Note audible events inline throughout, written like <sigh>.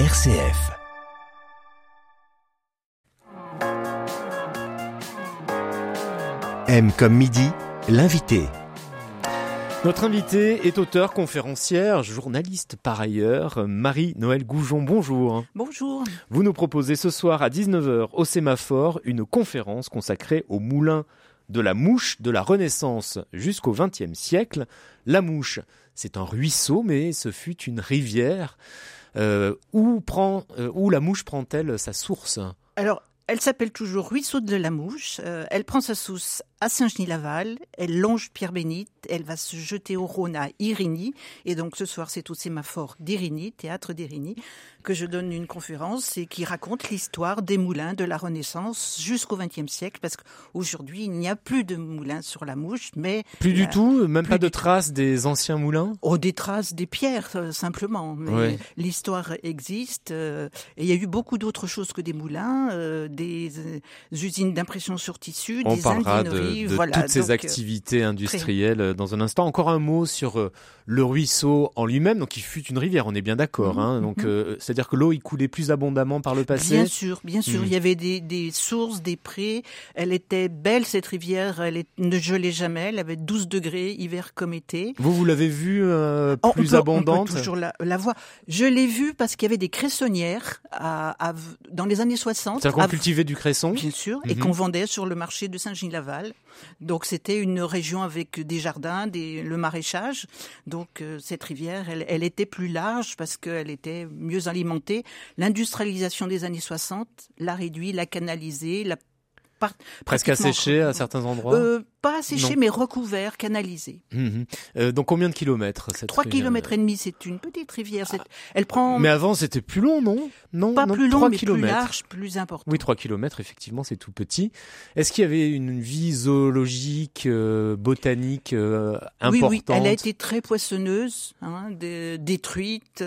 RCF. M comme midi, l'invité. Notre invité est auteur, conférencière, journaliste par ailleurs, Marie-Noël Goujon. Bonjour. Bonjour. Vous nous proposez ce soir à 19h au Sémaphore une conférence consacrée au moulin de la mouche de la Renaissance jusqu'au XXe siècle. La mouche, c'est un ruisseau, mais ce fut une rivière. Euh, où, prend, euh, où la mouche prend-elle sa source? Alors, elle s'appelle toujours Ruisseau de la Mouche. Euh, elle prend sa source à Saint-Genis-Laval. Elle longe Pierre-Bénite. Elle va se jeter au Rhône à Irigny. Et donc ce soir, c'est au sémaphore d'Irigny, théâtre d'Irigny, que je donne une conférence et qui raconte l'histoire des moulins de la Renaissance jusqu'au XXe siècle. Parce qu'aujourd'hui, il n'y a plus de moulins sur la Mouche, mais plus du tout, même pas de traces des anciens moulins? Oh, des traces des pierres euh, simplement. Mais l'histoire existe. Euh, et il y a eu beaucoup d'autres choses que des moulins, euh, des usines d'impression sur tissu, On des parlera de, de toutes ces activités industrielles dans un instant. Encore un mot sur le ruisseau en lui-même. Donc, il fut une rivière. On est bien d'accord. Hein. Donc, mm c'est-à-dire que l'eau y coulait plus abondamment par le passé Bien sûr, bien sûr. Mhm. Il y avait des, des, sources, des prés. Elle était belle, cette rivière. Elle ne gelait jamais. Elle avait 12 degrés, hiver comme été. Vous, vous l'avez vue euh, plus abondante On peut toujours la, la voir. Je l'ai vue parce qu'il y avait des cressonnières à, à, dans les années 60. C'est-à-dire qu'on cultivait du cresson Bien sûr, et mhm. qu'on vendait sur le marché de Saint-Gilles-Laval. Donc c'était une région avec des jardins, des, le maraîchage. Donc euh, cette rivière, elle, elle, était plus large parce qu'elle était mieux alimentée. L'industrialisation des années 60 l'a réduit, l'a canalisé, l'a Presque asséché à certains endroits. Euh, Pas asséché, mais recouvert, canalisé. Mhm. Euh, donc combien de kilomètres cette 3 kilomètres et demi, c'est une petite rivière. Elle prend. Mais avant, c'était plus long, non? Non, pas plus long, mais plus large, plus important. Oui, 3 kilomètres, effectivement, c'est tout petit. Est-ce qu'il y avait une vie zoologique, euh, botanique importante Oui, oui, elle a été très poissonneuse, hein, détruite.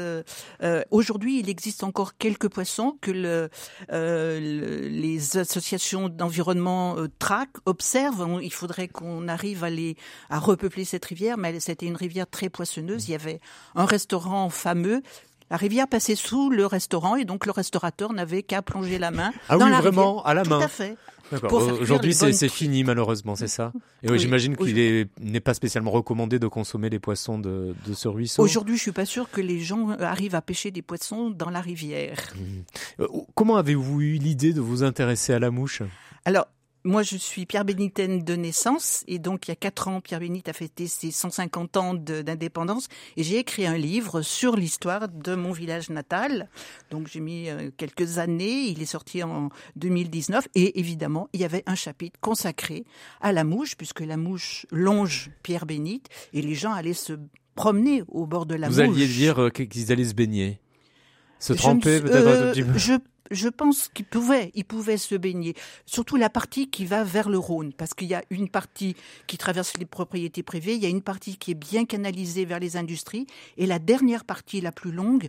Aujourd'hui, il existe encore quelques poissons que le, les associations d'environnement l'environnement euh, traque, observe. il faudrait qu'on arrive à, les, à repeupler cette rivière, mais c'était une rivière très poissonneuse. Il y avait un restaurant fameux la rivière passait sous le restaurant et donc le restaurateur n'avait qu'à plonger la main ah dans oui, la vraiment à la main. Tout à fait. Aujourd'hui, c'est fini malheureusement, c'est ça? Et j'imagine qu'il n'est pas spécialement recommandé de consommer les poissons de, de ce ruisseau. Aujourd'hui, je suis pas sûr que les gens arrivent à pêcher des poissons dans la rivière. Mmh. Euh, comment avez-vous eu l'idée de vous intéresser à la mouche? Alors, moi, je suis Pierre Bénitaine de naissance et donc il y a quatre ans, Pierre Bénite a fêté ses 150 ans d'indépendance et j'ai écrit un livre sur l'histoire de mon village natal. Donc j'ai mis euh, quelques années, il est sorti en 2019 et évidemment, il y avait un chapitre consacré à la mouche puisque la mouche longe Pierre Bénite et les gens allaient se promener au bord de la mouche. Vous alliez dire euh, qu'ils allaient se baigner? Se tremper peut-être un petit peu? Je je pense qu'il pouvait, il pouvait se baigner. Surtout la partie qui va vers le Rhône, parce qu'il y a une partie qui traverse les propriétés privées, il y a une partie qui est bien canalisée vers les industries, et la dernière partie, la plus longue,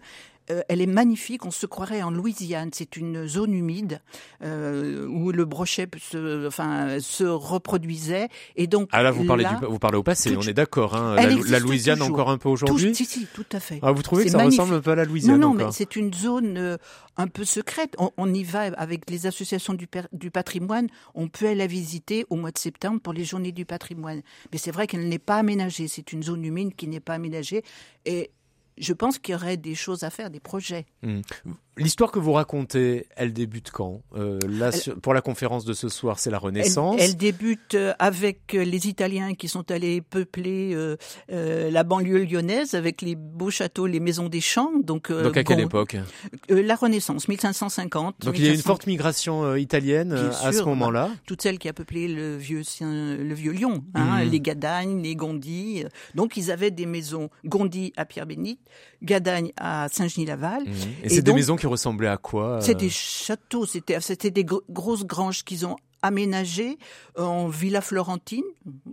euh, elle est magnifique. On se croirait en Louisiane. C'est une zone humide euh, où le brochet se, enfin, se reproduisait. Et donc ah là, vous parlez, vous parlez au passé. on est d'accord. Hein, la, Louisiane encore un peu aujourd'hui. Si, si, tout à fait. Ah, vous trouvez que ça ressemble un peu à la Louisiane Non, non, mais c'est une zone euh, un peu secrète. On, y va avec les associations du, du patrimoine. On peut aller la visiter au mois de septembre pour les journées du patrimoine. Mais c'est vrai qu'elle n'est pas aménagée. C'est une zone humide qui n'est pas aménagée. Et je pense qu'il y aurait des choses à faire, des projets. Mmh. L'histoire que vous racontez, elle débute quand? Euh, là, Pour la conférence de ce soir, c'est la Renaissance. Elle, débute euh, avec euh, les Italiens qui sont allés peupler euh, euh, la banlieue lyonnaise avec les beaux châteaux, les maisons des champs. Donc, donc à quelle époque? La Renaissance, 1550. Donc il y a une forte migration italienne à ce moment-là. Toute celle qui a peuplé le vieux, le vieux Lyon, hein, mmh. les Gadagnes, les Gondy. Donc ils avaient des maisons Gondy à Pierre-Bénite, Gadagne à Saint-Genis-Laval. Mmh. Et, c'est des maisons qui ressemblaient à quoi C'est des châteaux, c'était c'était des grosses granges qu'ils ont aménagées en villa florentine,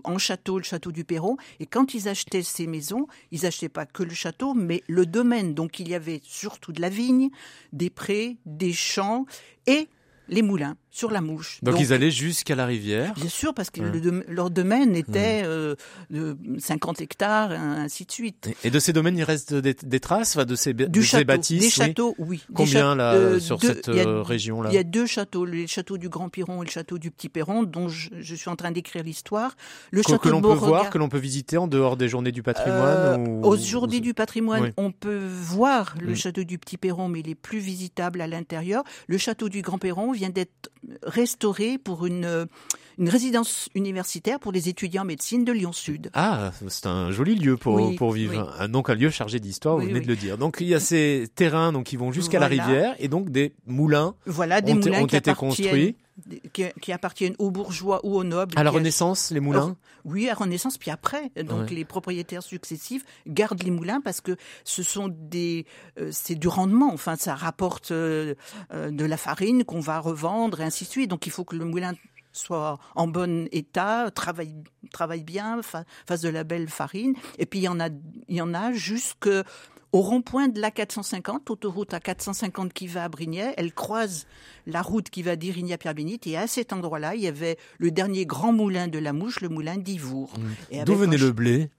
en château, le château du Perron. Et quand ils achetaient ces maisons, ils achetaient pas que le château, mais le domaine. Donc il y avait surtout de la vigne, des prés, des champs et les moulins. Sur la mouche. Donc, ils allaient jusqu'à la rivière. Bien sûr, parce que Ouais. le dom- leur domaine était euh, de 50 hectares, ainsi de suite. Et de ces domaines, il reste des, des traces, de ces, Du de ces château, bâtisses. des châteaux, oui. Combien là euh, sur deux- cette euh, région-là Il y a deux châteaux, le château du Grand Piron et le château du Petit Perron, dont je, je suis en train d'écrire l'histoire. Le que, château que l'on peut voir, que l'on peut visiter en dehors des journées du patrimoine euh, ou- Aux journées ou- du patrimoine, Oui. on peut voir le château du Petit Perron, mais il est plus visitable à l'intérieur. Le château du Grand Perron vient d'être restauré pour une, une résidence universitaire pour les étudiants en médecine de Lyon Sud. Ah, c'est un joli lieu pour, Oui, pour vivre. Donc un lieu chargé d'histoire, vous venez de le dire. Donc il y a ces terrains donc, qui vont jusqu'à la rivière et donc des moulins Voilà des ont, moulins ont qui été construits. qui, appartiennent aux bourgeois ou aux nobles. À la Renaissance, les moulins Oui, à Renaissance, puis après. Donc Ouais. les propriétaires successifs gardent les moulins parce que ce sont des, euh, c'est du rendement. Enfin, ça rapporte euh, euh, de la farine qu'on va revendre et ainsi de suite. Donc il faut que le moulin soit en bon état, travaille, travaille bien, fa- fasse de la belle farine. Et puis il y en a, il y en a jusque au rond-point de la 450, autoroute à 450 qui va à Brignais, elle croise la route qui va d'Irigny à Pierre-Bénite et à cet endroit-là, il y avait le dernier grand moulin de la mouche, le moulin d'Ivour. Et D'où venait un le blé?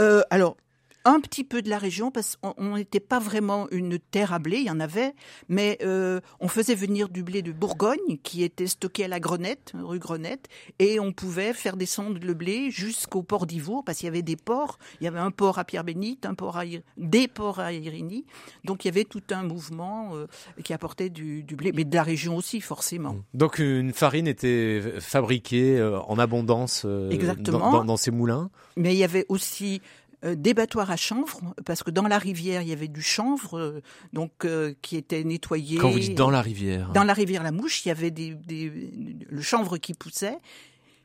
Euh, alors, un petit peu de la région, parce qu'on n'était pas vraiment une terre à blé, il y en avait, mais euh, on faisait venir du blé de Bourgogne, qui était stocké à la Grenette, rue Grenette, et on pouvait faire descendre le blé jusqu'au port d'Ivour, parce qu'il y avait des ports. Il y avait un port à Pierre-Bénite, un port à des ports à Irigny. Donc il y avait tout un mouvement euh, qui apportait du, du blé, mais de la région aussi, forcément. Donc une farine était fabriquée euh, en abondance euh, Exactement. dans, dans- dans ces moulins? Mais il y avait aussi des battoirs à chanvre, parce que dans la rivière, il y avait du chanvre, euh, donc euh, qui était nettoyé. Quand vous dites dans la rivière. Dans la rivière La Mouche, il y avait des, des- le chanvre qui poussait,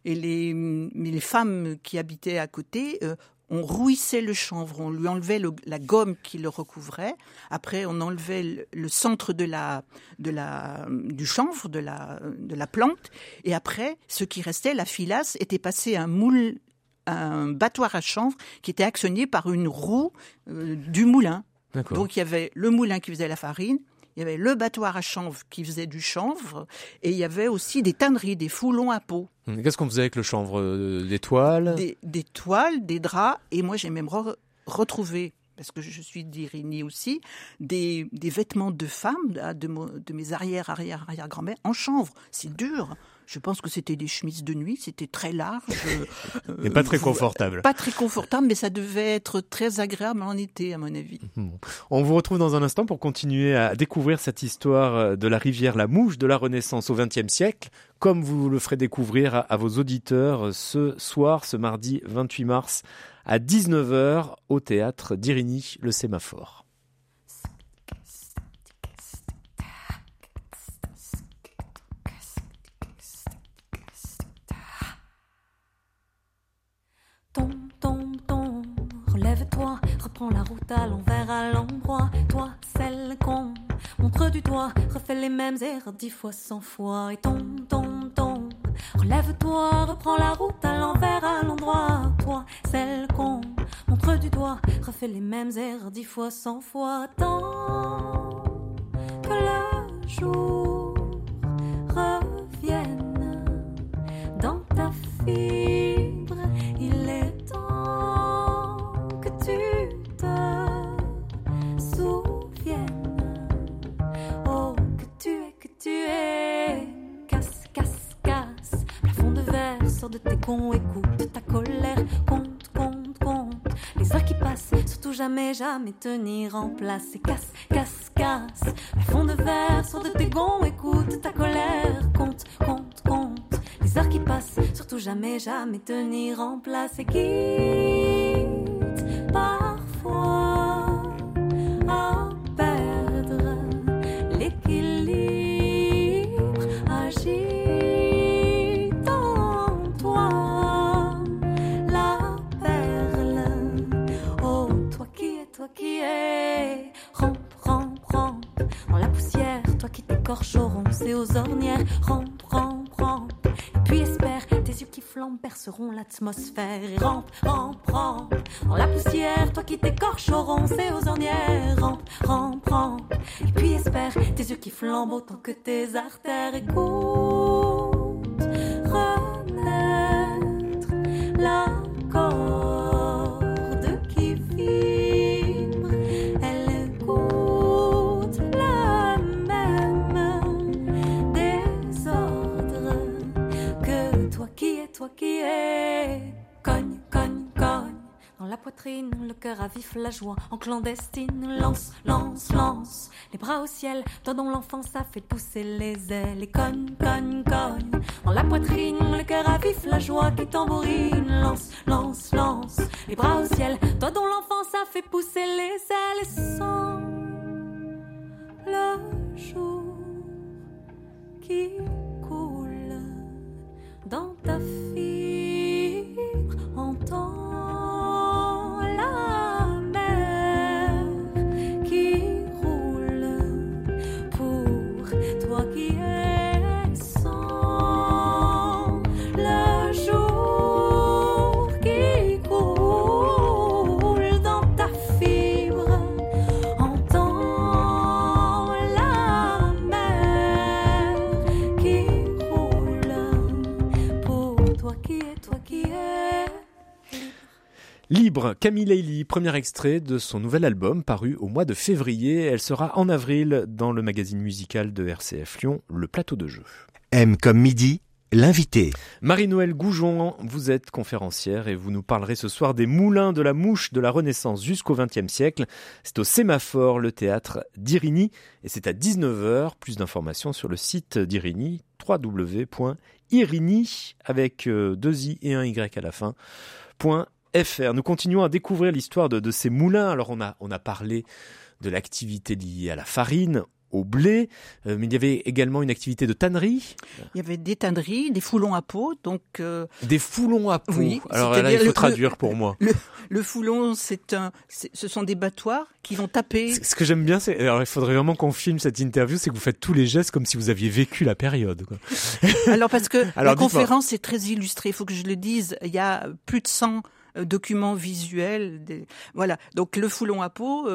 et les, mais les femmes qui habitaient à côté, euh, on rouissait le chanvre, on lui enlevait le- la gomme qui le recouvrait. Après, on enlevait le, le centre de la, de la, du chanvre, de la, de la plante, et après, ce qui restait, la filasse, était passée à un moule, un battoir à chanvre qui était actionné par une roue euh, du moulin. Donc il y avait le moulin qui faisait la farine, il y avait le battoir à chanvre qui faisait du chanvre, et il y avait aussi des tanneries, des foulons à peau, Qu'est-ce qu'on faisait avec le chanvre euh, Des toiles? Des, des toiles, des draps, et moi j'ai même re- retrouvé, parce que je suis d'Irigny aussi, des, des vêtements de femmes, de, mes arrière, arrière, arrière grand-mères, en chanvre. C'est dur. Je pense que c'était des chemises de nuit, c'était très large. euh, <laughs> Mais pas très euh, confortable. Pas très confortable, mais ça devait être très agréable en été, à mon avis. On vous retrouve dans un instant pour continuer à découvrir cette histoire euh, de la rivière La Mouche de la Renaissance au XXe siècle, comme vous le ferez découvrir à, à vos auditeurs euh, ce soir, ce mardi 28 mars à 19h au théâtre d'Irigny, le Sémaphore. Reprends la route à l'envers, à l'endroit. Toi, celle qu'on montre du doigt, refais les mêmes erreurs dix fois, cent fois. Et tombe, tombe, tombe, relève-toi, reprends la route à l'envers, à l'endroit. Toi, celle qu'on montre du doigt, refais les mêmes erreurs dix fois, cent fois. Tant que le jour de tes cons, écoute ta colère. Compte, compte, compte. Les heures qui passent, surtout jamais, jamais tenir en place. Et casse, casse, casse. Plafond de verre, sors de tes gonds, écoute ta colère. Compte, compte, compte. Les heures qui passent, surtout jamais, jamais tenir en place. Et quitte ornières. Rampe, rampe. Et puis espère, tes yeux qui flambent perceront l'atmosphère. Et rampe, rampe, rampe. La poussière, toi qui t'écorches et aux ornières. Rampe, rampe, rampe. Et puis espère, tes tes yeux qui flambent autant que tes artères. Écoute, renaître la la poitrine, le cœur à vif, la joie en clandestine. Lance, lance, lance. Les bras au ciel, toi dont l'enfance a fait pousser les ailes. Et cogne, cogne, cogne. Dans la poitrine, le cœur à vif, la joie qui tambourine. Lance, lance, lance. Les bras au ciel, toi dont l'enfance a fait pousser les ailes. Et sens le jour qui coule dans ta fibre. Toi qui Libre, Camille Leili, premier extrait de son nouvel album paru au mois de février. Elle sera en avril dans le magazine musical de RCF Lyon, Le Plateau de Jeu. M comme midi, l'invité. Marie-Noël Goujon, vous êtes conférencière et vous nous parlerez ce soir des moulins de la mouche de la Renaissance jusqu'au XXe siècle. C'est au Sémaphore, le théâtre d'Irigny, et c'est à 19h. Plus d'informations sur le site d'Irigny, www.irigny, avec euh, deux i et un y à la fin, point fr. Nous continuons à découvrir l'histoire de, de ces moulins. Alors on a, on a parlé de l'activité liée à la farine, au blé, euh, mais il y avait également une activité de tannerie, Il y avait des tanneries, des foulons à peau. Donc, euh, des foulons à peau. Oui, Alors là, il faut le- traduire le- pour moi. le foulon, c'est un, ce sont des battoirs qui vont taper. Ce que j'aime bien, c'est alors il faudrait vraiment qu'on filme cette interview, c'est que vous faites tous les gestes comme si vous aviez vécu la période. Quoi. Alors parce que <laughs> Alors, la conférence est très illustrée, il faut que je le dise. Il y a plus de 100 euh, documents visuels. des- Voilà. Donc le foulon à peau.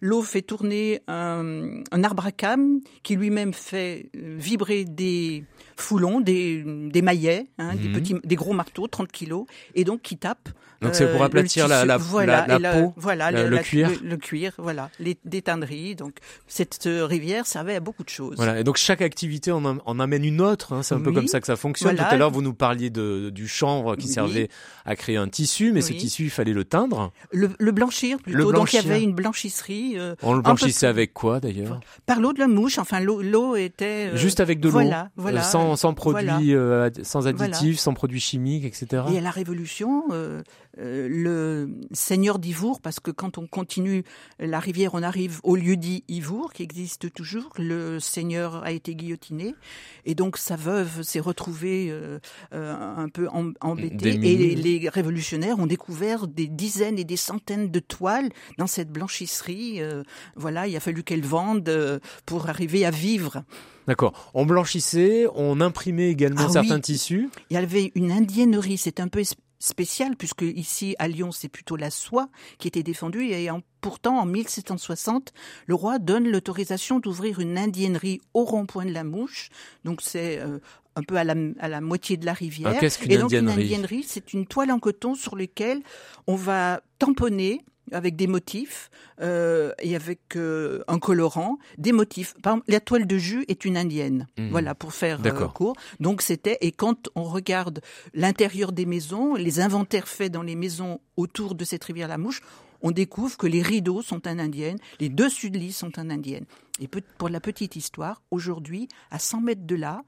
L'eau fait tourner un, un arbre à cames qui lui-même fait vibrer des foulons, des, des maillets, hein, des Mhm. petits, des gros marteaux, 30 kilos, et donc qui tapent. Donc c'est pour euh, aplatir la- tissu. la- voilà, la- et la peau, voilà, le- le cuir. le, le cuir, voilà, les, des tanneries. Donc cette rivière servait à beaucoup de choses. Voilà. Et donc chaque activité en, am- en amène une autre. hein. C'est un peu comme ça que ça fonctionne. Voilà. Tout à l'heure, vous nous parliez de, du chanvre qui Oui. servait à créer un tissu, mais ce tissu, il fallait le teindre. Le, le blanchir plutôt. Le Donc il y blanchir. avait une blanchisserie. Euh, On le peu blanchissait avec quoi d'ailleurs? Par l'eau de la mouche. Enfin, l'eau, était euh, Juste avec de l'eau, Voilà, euh, voilà. sans, sans produits, sans additifs, Voilà. sans produits chimiques, etc. Et à la Révolution, le seigneur d'Ivour, parce que quand on continue la rivière, on arrive au lieu dit Ivour, qui existe toujours. Le seigneur a été guillotiné, et donc sa veuve s'est retrouvée un peu em- embêtée. Et les, les révolutionnaires ont découvert des dizaines et des centaines de toiles dans cette blanchisserie. Euh, voilà, il a fallu qu'elle vende euh, pour arriver à vivre. D'accord. On blanchissait, on imprimait également Ah certains oui. tissus. Il y avait une indiennerie, c'est un peu spécial puisque ici à Lyon c'est plutôt la soie qui était défendue et en- pourtant en 1760 le roi donne l'autorisation d'ouvrir une indiennerie au rond-point de la Mouche, donc c'est euh, un peu à la, à la moitié de la rivière. Ah, qu'est-ce qu'une donc une indiennerie, c'est une toile en coton sur laquelle on va tamponner avec des motifs euh, et avec euh, un colorant, des motifs. Par exemple, la toile de jus est une indienne. Mhm. Voilà, pour faire euh, court. Donc c'était et quand on regarde l'intérieur des maisons, les inventaires faits dans les maisons autour de cette rivière la Mouche, on découvre que les rideaux sont en indienne, les dessus de lit sont en indienne. Et pour la petite histoire, aujourd'hui, à 100 mètres de là,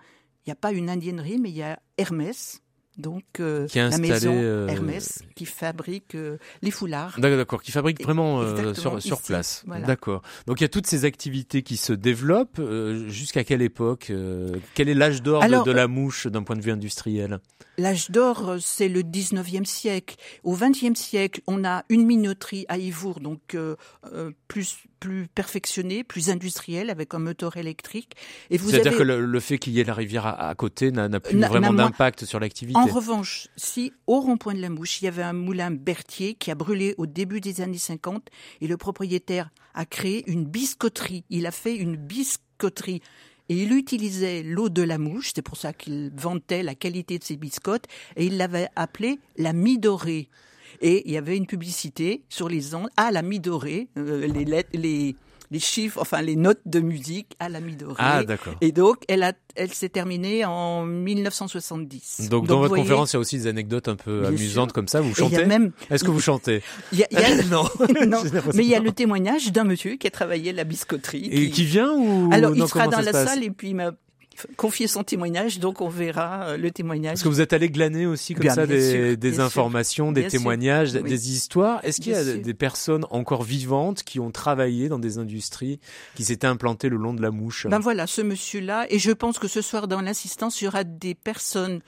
il n'y a pas une indiennerie, mais il y a Hermès, donc euh, Qui la installé, maison euh, Hermès qui fabrique euh, les foulards. D'accord, qui fabrique vraiment sur, sur ici, place. voilà. D'accord. Donc il y a toutes ces activités qui se développent. Jusqu'à quelle époque Quel est l'âge d'or de, de la mouche d'un point de vue industriel? L'âge d'or, c'est le 19e siècle. Au 20e siècle, on a une minoterie à Ivour, donc plus plus perfectionné, plus industriel, avec un moteur électrique. Et vous C'est-à-dire avez que le, le fait qu'il y ait la rivière à, à côté n'a n'a plus N'a- vraiment n'a moins- d'impact sur l'activité. En revanche, si au rond-point de la Mouche, il y avait un moulin Berthier qui a brûlé au début des années 50 et le propriétaire a créé une biscotterie. Il a fait une biscotterie. Et il utilisait l'eau de la mouche, c'est pour ça qu'il vantait la qualité de ses biscottes, et il l'avait appelée la Midorée. Et il y avait une publicité sur les ondes à la Midorée, euh, les, lettres, les, les chiffres, enfin les notes de musique à la Midorée. Ah, d'accord. Et donc, elle, a, elle s'est terminée en 1970. Donc, dans votre voyez, conférence, il y a aussi des anecdotes un peu Bien amusantes sûr. comme ça. Vous chantez même, Est-ce que vous chantez y a- y a- <laughs> Non. <laughs> non, <laughs> mais il y a le témoignage d'un monsieur qui a travaillé à la biscotterie. Et qui vient ou Alors, non, il sera dans la passe salle et puis il m'a confié son témoignage, donc on verra euh, le témoignage. Est-ce que vous êtes allé glaner aussi comme Bien, ça bien des, sûr, des bien sûr. informations, des sûr, témoignages, oui. des histoires Est-ce qu'il y a sûr. des personnes encore vivantes qui ont travaillé dans des industries qui s'étaient implantées le long de la mouche? Ben voilà, ce monsieur-là, et je pense que ce soir dans l'assistance, il y aura des personnes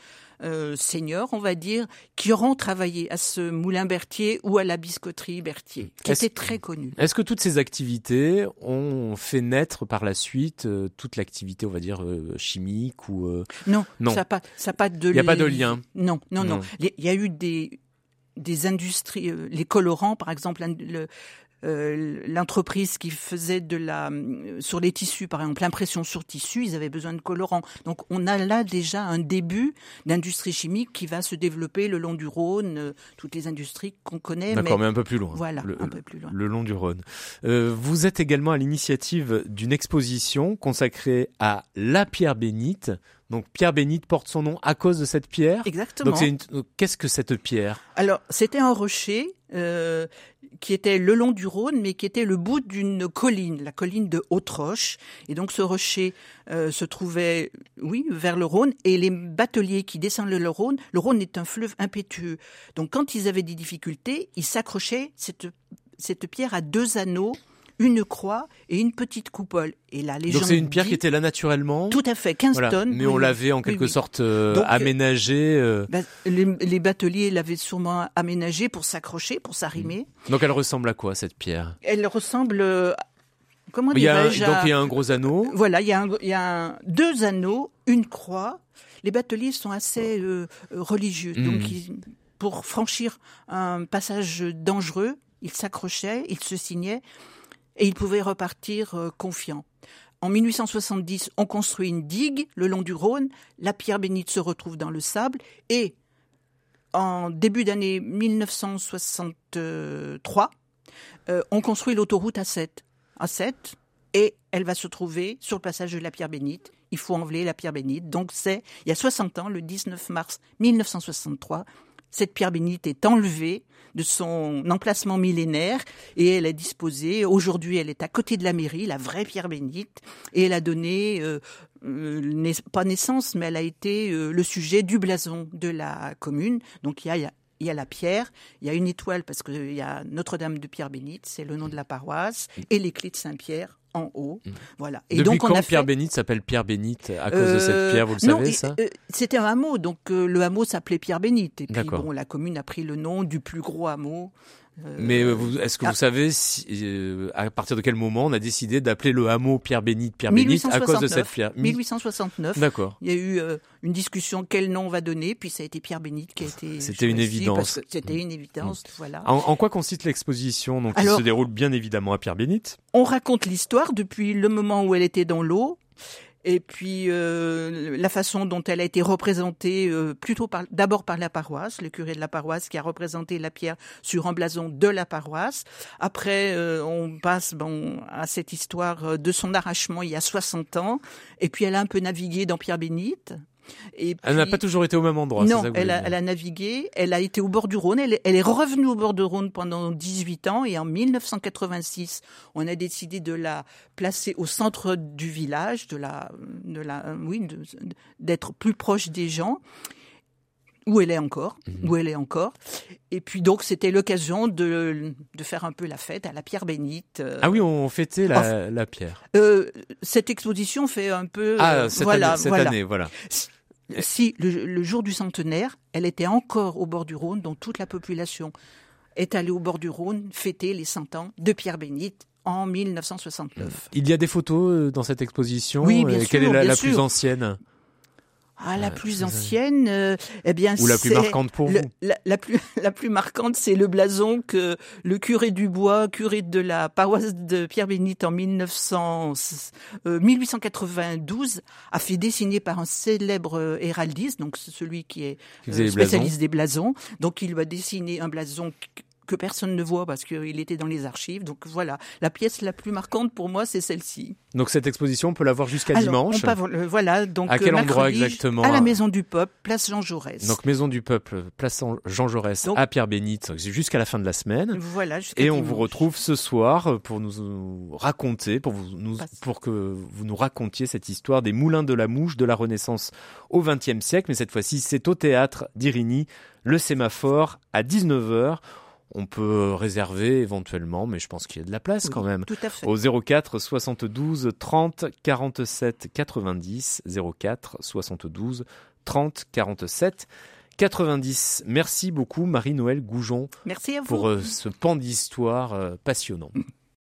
euh, seniors, on va dire, qui auront travaillé à ce moulin Berthier ou à la biscotterie Berthier, qui Est-ce- était très connue. Est-ce que toutes ces activités ont fait naître par la suite euh, toute l'activité, on va dire, euh, chimique ou euh, Non, Non. ça pas, ça a pas de. Il y a pas de li- lien. Non, non, non. Il y a eu des des industries, les colorants, par exemple, euh, l'entreprise qui faisait de la euh, sur les tissus, par exemple, l'impression sur tissu, ils avaient besoin de colorants. Donc, on a là déjà un début d'industrie chimique qui va se développer le long du Rhône, euh, toutes les industries qu'on connaît. D'accord, mais mais un peu plus loin. voilà, Le- un peu plus loin. le long du Rhône. Euh, vous êtes également à l'initiative d'une exposition consacrée à la pierre bénite. Donc Pierre bénite porte son nom à cause de cette pierre. Exactement. Donc qu'est-ce que cette pierre? Alors, c'était un rocher euh, qui était le long du Rhône, mais qui était le bout d'une colline, la colline de Haute-Roche. Et donc, ce rocher euh, se trouvait, oui, vers le Rhône. Et les bateliers qui descendent le Rhône, le Rhône est un fleuve impétueux. Donc, quand ils avaient des difficultés, ils s'accrochaient cette, cette pierre à deux anneaux, une croix et une petite coupole. Et la légende Donc c'est une pierre dit- qui était là naturellement. Tout à fait, 15 Voilà. tonnes. Mais oui, on l'avait en Oui, quelque oui. sorte euh, Donc, euh, aménagé. euh, Ben, les, les bateliers l'avaient sûrement aménagé pour s'accrocher, pour s'arrimer. Donc elle ressemble à quoi cette pierre? Elle ressemble. euh, Comment il y a Donc il y a un gros anneau. Voilà, il y a, un- il y a un- deux anneaux, une croix. Les bateliers sont assez euh, religieux. Mm. Donc, ils- pour franchir un passage dangereux, ils s'accrochaient, ils se signaient et ils pouvaient repartir euh, confiants. En 1870, on construit une digue le long du Rhône. La pierre bénite se retrouve dans le sable et en début d'année 1963, euh, on construit l'autoroute A7. A7 et elle va se trouver sur le passage de la pierre bénite. Il faut enlever la pierre bénite. Donc c'est il y a 60 ans, le 19 mars 1963, cette pierre bénite est enlevée de son emplacement millénaire et elle est disposée. Aujourd'hui, elle est à côté de la mairie, la vraie pierre bénite, et elle a donné euh, euh, pas naissance, mais elle a été euh, le sujet du blason de la commune. Donc il y a, y a il y a la pierre, il y a une étoile parce qu'il y a Notre-Dame de Pierre Bénite, c'est le nom de la paroisse, et les clés de Saint-Pierre en haut. Voilà. Et Depuis donc on quand a Pierre bénite s'appelle Pierre bénite à cause de cette euh, pierre Vous le non, savez ça? euh, C'était un hameau, donc euh, le hameau s'appelait Pierre Bénite. Et puis bon, la commune a pris le nom du plus gros hameau. Euh, Mais euh, est-ce que ah. vous savez si, euh, à partir de quel moment on a décidé d'appeler le hameau Pierre bénite Pierre bénite à cause de cette 1869. pierre Mi- 1869. D'accord. Il y a eu une discussion quel nom on va donner, puis ça a été Pierre Bénite qui a été. C'était une évidence. C'était une évidence, voilà. En, en quoi consiste l'exposition? Donc, qui se déroule bien évidemment à Pierre bénite. On raconte l'histoire depuis le moment où elle était dans l'eau. Et puis euh, la façon dont elle a été représentée, euh, plutôt d'abord par la paroisse, le curé de la paroisse qui a représenté la pierre sur un blason de la paroisse. Après, euh, on passe bon à cette histoire euh, de son arrachement il y a 60 ans. Et puis elle a un peu navigué dans Pierre Bénite. Et Elle n'a pas toujours été au même endroit. non, ça que vous elle a, dire. elle a navigué, elle a été au bord du Rhône, elle, est- elle est revenue au bord du Rhône pendant 18 ans et en 1986, on a décidé de la placer au centre du village, de la, de la, oui, d'être plus proche des gens. Où elle est encore, Mhm. où elle est encore. Et puis donc c'était l'occasion de, de faire un peu la fête à la Pierre Bénite. euh. Ah oui, on fêtait la, la pierre. Euh, cette exposition fait un peu. Ah, euh, cette, voilà, année, cette voilà. année, voilà. Si, le, le jour du centenaire, elle était encore au bord du Rhône, dont toute la population est allée au bord du Rhône fêter les 100 ans de Pierre Bénite en 1969. Il y a des photos euh, dans cette exposition. Oui, bien Euh, Quelle sûr, est la, bien la plus sûr. ancienne? Ah, la Ouais, plus ancienne, euh, eh bien, ou la plus marquante pour le- vous la, la plus <laughs> la plus marquante, c'est le blason que le curé du Bois, curé de la paroisse de Pierre-Bénite en 1900, euh, 1892, a fait dessiner par un célèbre euh, héraldiste, donc celui qui est euh, spécialiste des blasons. Donc il lui a dessiné un blason que- personne ne voit parce qu'il était dans les archives. Donc voilà, la pièce la plus marquante pour moi, c'est celle-ci. Donc cette exposition, on peut la voir jusqu'à dimanche. on euh, voilà, donc À quel euh, endroit mercredi, exactement À la Maison du Peuple, place Jean Jaurès. Donc Maison du Peuple, place Jean Jaurès Donc- à Pierre-Bénite jusqu'à la fin de la semaine. Voilà, Et on dimanche. vous retrouve ce soir pour nous raconter, pour, vous, nous, pour que vous nous racontiez cette histoire des moulins de la mouche de la Renaissance au XXe siècle. Mais cette fois-ci, c'est au théâtre d'Irigny, le sémaphore, à 19h. On peut réserver éventuellement, mais je pense qu'il y a de la place Oui, quand même. Tout à fait. Au 04 72 30 47 90 04 72 30 47 90. Merci beaucoup Marie-Noël Goujon Merci à vous. pour euh, ce pan d'histoire euh, passionnant.